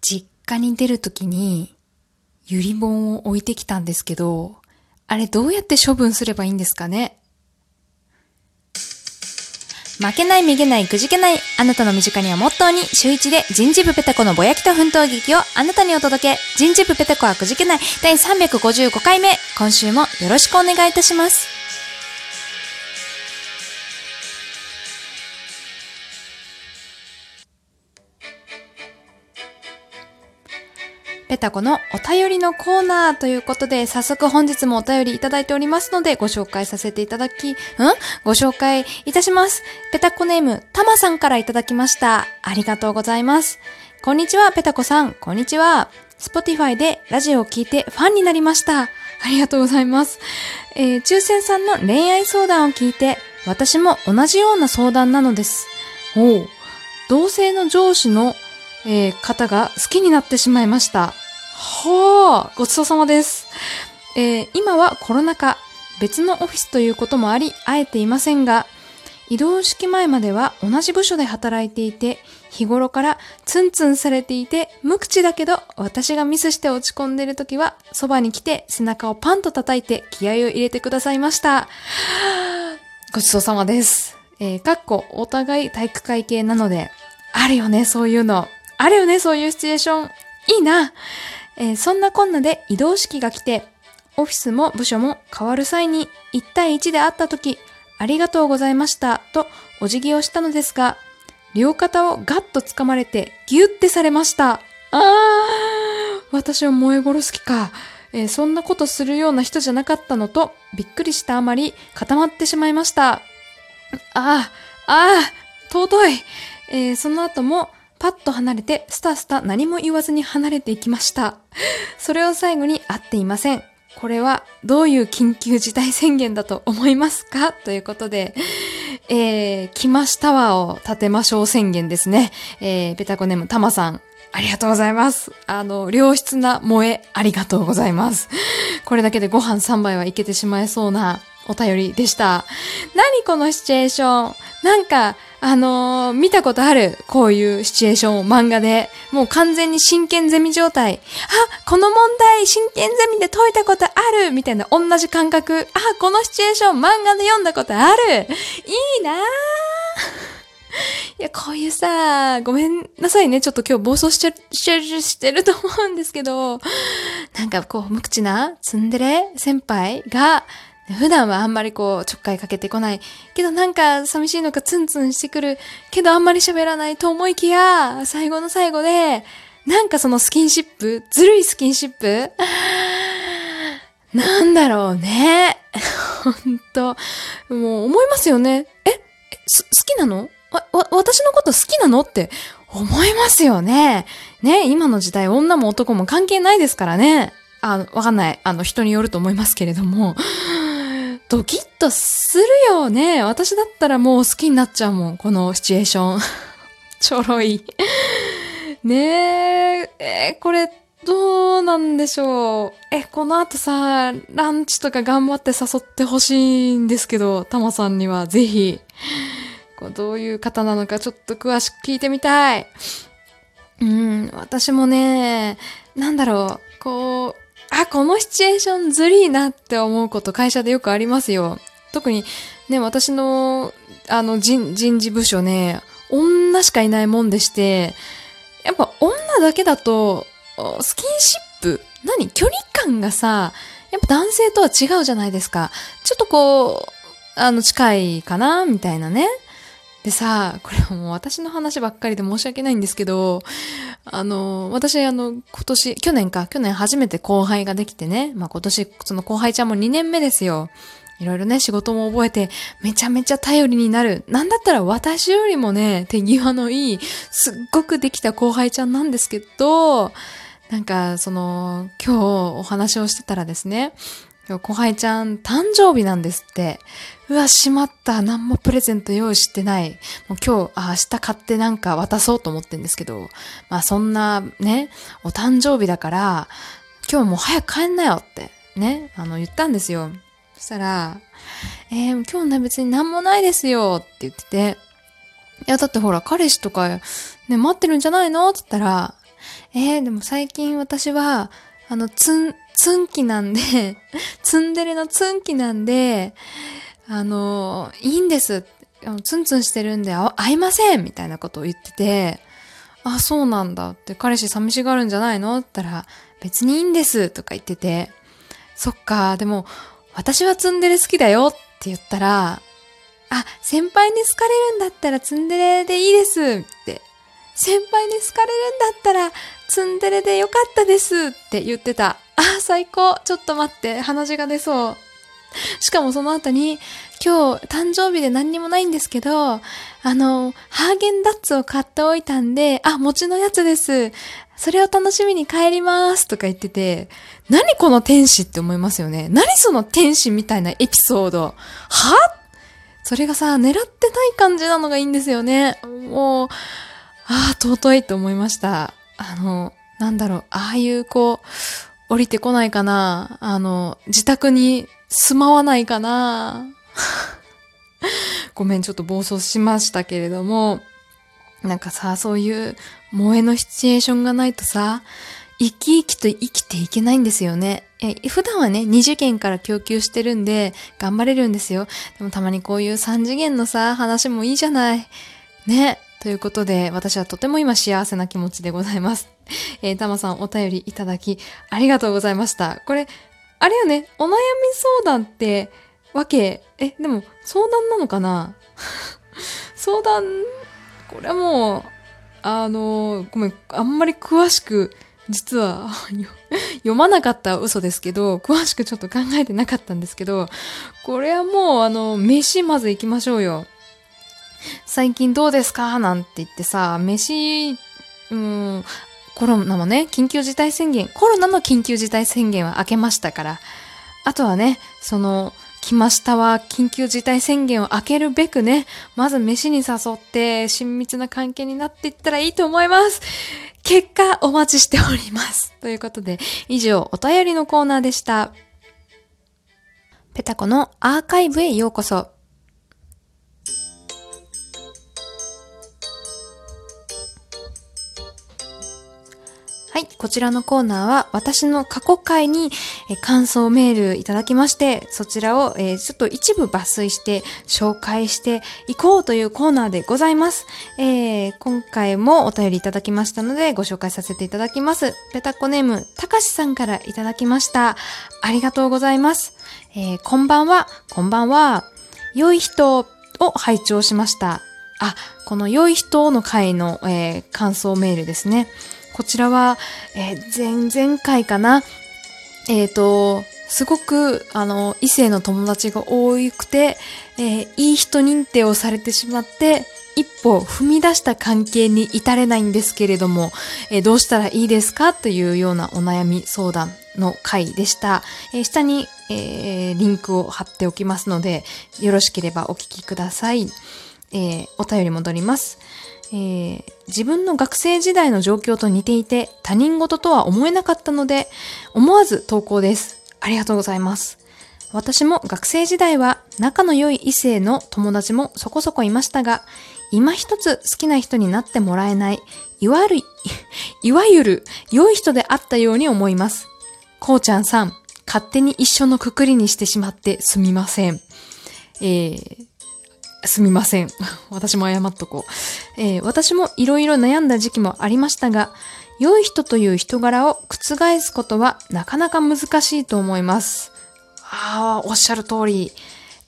実家に出るときに、ゆり本を置いてきたんですけど、あれどうやって処分すればいいんですかね？負けない、めげない、くじけない、あなたの身近にはモットーに、週一で人事部ペタコのぼやきと奮闘劇をあなたにお届け、人事部ペタコはくじけない、第355回目、今週もよろしくお願いいたします。ペタコのお便りのコーナーということで、早速本日もお便りいただいておりますので、ご紹介させていただき、ん？ご紹介いたします。ペタコネーム、たまさんからいただきました。ありがとうございます。こんにちは、ペタコさん。こんにちは。 Spotify でラジオを聞いてファンになりました。ありがとうございます。えー、抽選さんの恋愛相談を聞いて、私も同じような相談なのです。おう。同性の上司のえー、方が好きになってしまいました。はあ、ごちそうさまです。えー、今はコロナ禍、別のオフィスということもあり、会えていませんが、移動式前までは同じ部署で働いていて、日頃からツンツンされていて、無口だけど、私がミスして落ち込んでる時は、そばに来て背中をパンと叩いて気合を入れてくださいました。ごちそうさまです。えー、かっこお互い体育会系なので、あるよね、そういうの。あるよね、そういうシチュエーション。いいな。えー、そんなこんなで移動式が来て、オフィスも部署も変わる際に1対1で会った時、ありがとうございましたとお辞儀をしたのですが、両肩をガッと掴まれてギュッてされました。あー、私は燃え殺す気か。えー、そんなことするような人じゃなかったのと、びっくりしたあまり固まってしまいました。ああ、ああ、尊い。えー、その後もパッと離れて、スタスタ何も言わずに離れていきました。それを最後に会っていません。これはどういう緊急事態宣言だと思いますか？ということで、えー、来ましたわを立てましょう宣言ですね。えー、ペタコネームたまさん、ありがとうございます。あの、良質な萌え、ありがとうございます。これだけでご飯3杯はいけてしまいそうなお便りでした。何このシチュエーション？なんか、あのー、見たことある。こういうシチュエーションを漫画で。もう完全に真剣ゼミ状態。あ、この問題、真剣ゼミで解いたことあるみたいな同じ感覚。あ、このシチュエーション漫画で読んだことある。いいなぁ。いや、こういうさ、ごめんなさいね。ちょっと今日暴走しちゃ、してると思うんですけど、なんかこう、無口なツンデレ先輩が、普段はあんまりこう、ちょっかいかけてこない。けどなんか寂しいのかツンツンしてくる。けどあんまり喋らないと思いきや、最後の最後で、なんかそのスキンシップずるいスキンシップなんだろうね。ほんと。もう思いますよね。え、好きなの？わ、わ、私のこと好きなの？って思いますよね。ね、今の時代女も男も関係ないですからね。あの、わかんない。あの、人によると思いますけれども。ドキッとするよね。私だったらもう好きになっちゃうもん。このシチュエーション。ちょろい。ねえ、えー、これ、どうなんでしょう。え、この後さ、ランチとか頑張って誘ってほしいんですけど、タマさんにはぜひ、こうどういう方なのかちょっと詳しく聞いてみたい。うん、私もね、なんだろう、こう、あ、このシチュエーションずりーなって思うこと会社でよくありますよ。特にね、私の、あの人、人事部署ね、女しかいないもんでして、やっぱ女だけだと、スキンシップ何距離感がさ、やっぱ男性とは違うじゃないですか。ちょっとこう、あの、近いかなみたいなね。でさ、これはもう私の話ばっかりで申し訳ないんですけど、あの、私、あの、今年、去年か、去年初めて後輩ができてね、まあ今年、その後輩ちゃんも2年目ですよ。いろいろね、仕事も覚えて、めちゃめちゃ頼りになる。なんだったら私よりもね、手際のいい、すっごくできた後輩ちゃんなんですけど、なんか、その、今日お話をしてたらですね、後輩ちゃん誕生日なんですって。うわ、しまった。何もプレゼント用意してない。もう今日、明日買ってなんか渡そうと思ってんですけど、まあそんなね、お誕生日だから、今日もう早く帰んなよって、ね、あの言ったんですよ。そしたら、えー、今日ね別に何もないですよって言ってて、いやだってほら彼氏とかね、待ってるんじゃないのって言ったら、えー、でも最近私は、あの、つん、ツンキなんで ツンデレのツンキなんで、あの、いいんです。ツンツンしてるんで会いませんみたいなことを言ってて、あ、そうなんだって、彼氏寂しがるんじゃないのって言ったら、別にいいんですとか言ってて、そっか、でも、私はツンデレ好きだよって言ったら、あ、先輩に好かれるんだったらツンデレでいいですって。先輩に好かれるんだったらツンデレでよかったですって言ってた。あ、最高。ちょっと待って。鼻血が出そう。しかもその後に、今日誕生日で何にもないんですけど、あの、ハーゲンダッツを買っておいたんで、あ、餅のやつです。それを楽しみに帰りますとか言ってて、何この天使って思いますよね。何その天使みたいなエピソード。はそれがさ、狙ってない感じなのがいいんですよね。もう、ああ、尊いと思いました。あの、なんだろう、ああいうこう、降りてこないかなあの、自宅に住まわないかな ごめん、ちょっと暴走しましたけれども、なんかさ、そういう萌えのシチュエーションがないとさ、生き生きと生きていけないんですよね。え、普段はね、二次元から供給してるんで、頑張れるんですよ。でもたまにこういう三次元のさ、話もいいじゃない。ね。ということで、私はとても今幸せな気持ちでございます。えー、たまさんお便りいただき、ありがとうございました。これ、あれよね、お悩み相談って、わけ、え、でも、相談なのかな？相談、これはもう、あの、ごめん、あんまり詳しく、実は 読まなかった嘘ですけど、詳しくちょっと考えてなかったんですけど、これはもう、あの、飯まず行きましょうよ。最近どうですか？なんて言ってさ、飯、うん、コロナもね、緊急事態宣言、コロナの緊急事態宣言は明けましたから、あとはね、その、来ましたは緊急事態宣言を開けるべくね、まず飯に誘って親密な関係になっていったらいいと思います。結果お待ちしております。ということで、以上お便りのコーナーでした。ペタコのアーカイブへようこそ。はい。こちらのコーナーは私の過去回に感想メールいただきまして、そちらを、ちょっと一部抜粋して紹介していこうというコーナーでございます。えー、今回もお便りいただきましたのでご紹介させていただきます。ペタコネーム、たかしさんからいただきました。ありがとうございます。えー、こんばんは、こんばんは。良い人を拝聴しました。あ、この良い人の回の、えー、感想メールですね。こちらは、えー、前々回かな。えっ、ー、と、すごく、あの、異性の友達が多くて、えー、いい人認定をされてしまって、一歩踏み出した関係に至れないんですけれども、えー、どうしたらいいですか？というようなお悩み相談の回でした。えー、下に、えー、リンクを貼っておきますので、よろしければお聞きください。えお便り戻ります。えー、自分の学生時代の状況と似ていて他人事とは思えなかったので思わず投稿です。ありがとうございます。私も学生時代は仲の良い異性の友達もそこそこいましたが、今一つ好きな人になってもらえない、いわゆる、いわゆる良い人であったように思います。こうちゃんさん、勝手に一緒のくくりにしてしまってすみません。えー、すみません。私も謝っとこう。えー、私もいろいろ悩んだ時期もありましたが、良い人という人柄を覆すことはなかなか難しいと思います。ああ、おっしゃる通り。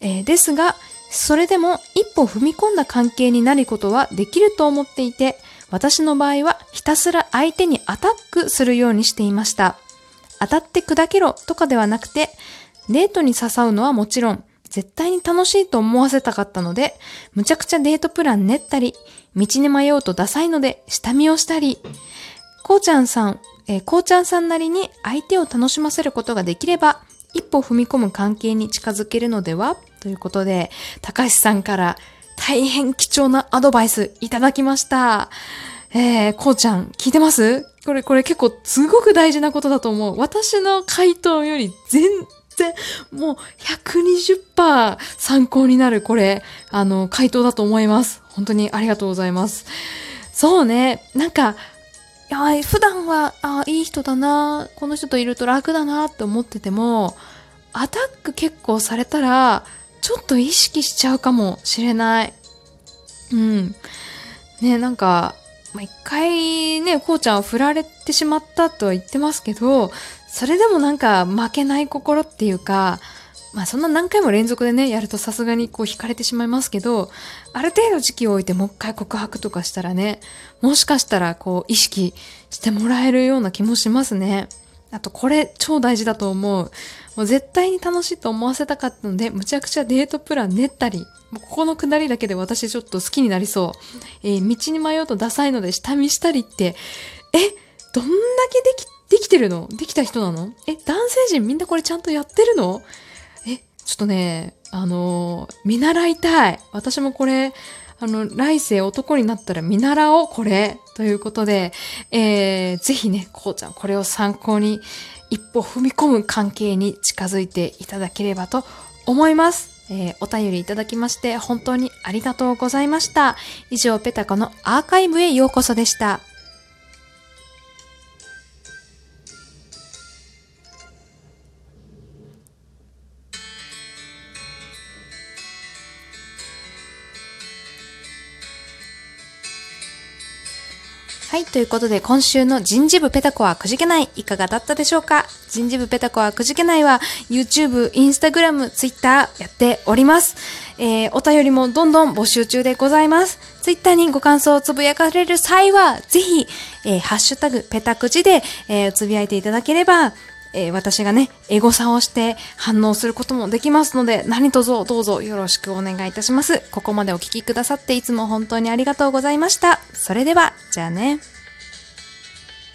えー、ですが、それでも一歩踏み込んだ関係になることはできると思っていて、私の場合はひたすら相手にアタックするようにしていました。当たって砕けろとかではなくて、デートに誘うのはもちろん、絶対に楽しいと思わせたかったので、むちゃくちゃデートプラン練ったり、道に迷うとダサいので下見をしたり、こうちゃんさん、えー、こうちゃんさんなりに相手を楽しませることができれば、一歩踏み込む関係に近づけるのでは？ということで、高橋さんから大変貴重なアドバイスいただきました。えー、こうちゃん、聞いてます？これ、これ結構すごく大事なことだと思う。私の回答より全然、もう120%参考になる、これ、あの、回答だと思います。本当にありがとうございます。そうね、なんか、や、普段は、あいい人だな、この人といると楽だなって思ってても、アタック結構されたら、ちょっと意識しちゃうかもしれない。うん。ね、なんか、まあ、一回ね、こうちゃんは振られてしまったとは言ってますけど、それでもなんか負けない心っていうか、まあそんな何回も連続でね、やるとさすがにこう惹かれてしまいますけど、ある程度時期を置いてもう一回告白とかしたらね、もしかしたらこう意識してもらえるような気もしますね。あとこれ超大事だと思う。もう絶対に楽しいと思わせたかったので、むちゃくちゃデートプラン練ったり、ここのくだりだけで私ちょっと好きになりそう。えー、道に迷うとダサいので下見したりって、え、どんだけでき、できてるの？できた人なの？え、男性陣みんなこれちゃんとやってるの？え、ちょっとね、あのー、見習いたい。私もこれ、あの、来世男になったら見習おう、これ。ということで、えー、ぜひね、こうちゃん、これを参考に、一歩踏み込む関係に近づいていただければと思います。えー、お便りいただきまして本当にありがとうございました。以上、ペタコのアーカイブへようこそでした。はい。ということで、今週の人事部ペタコはくじけない。いかがだったでしょうか？人事部ペタコはくじけないは、YouTube、Instagram、Twitter やっております。えー、お便りもどんどん募集中でございます。Twitter にご感想をつぶやかれる際は、ぜひ、えー、ハッシュタグペタくじで、えー、つぶやいていただければ、えー、私がね、エゴサをして反応することもできますので、何卒どうぞよろしくお願いいたします。ここまでお聴きくださっていつも本当にありがとうございました。それでは、じゃあね。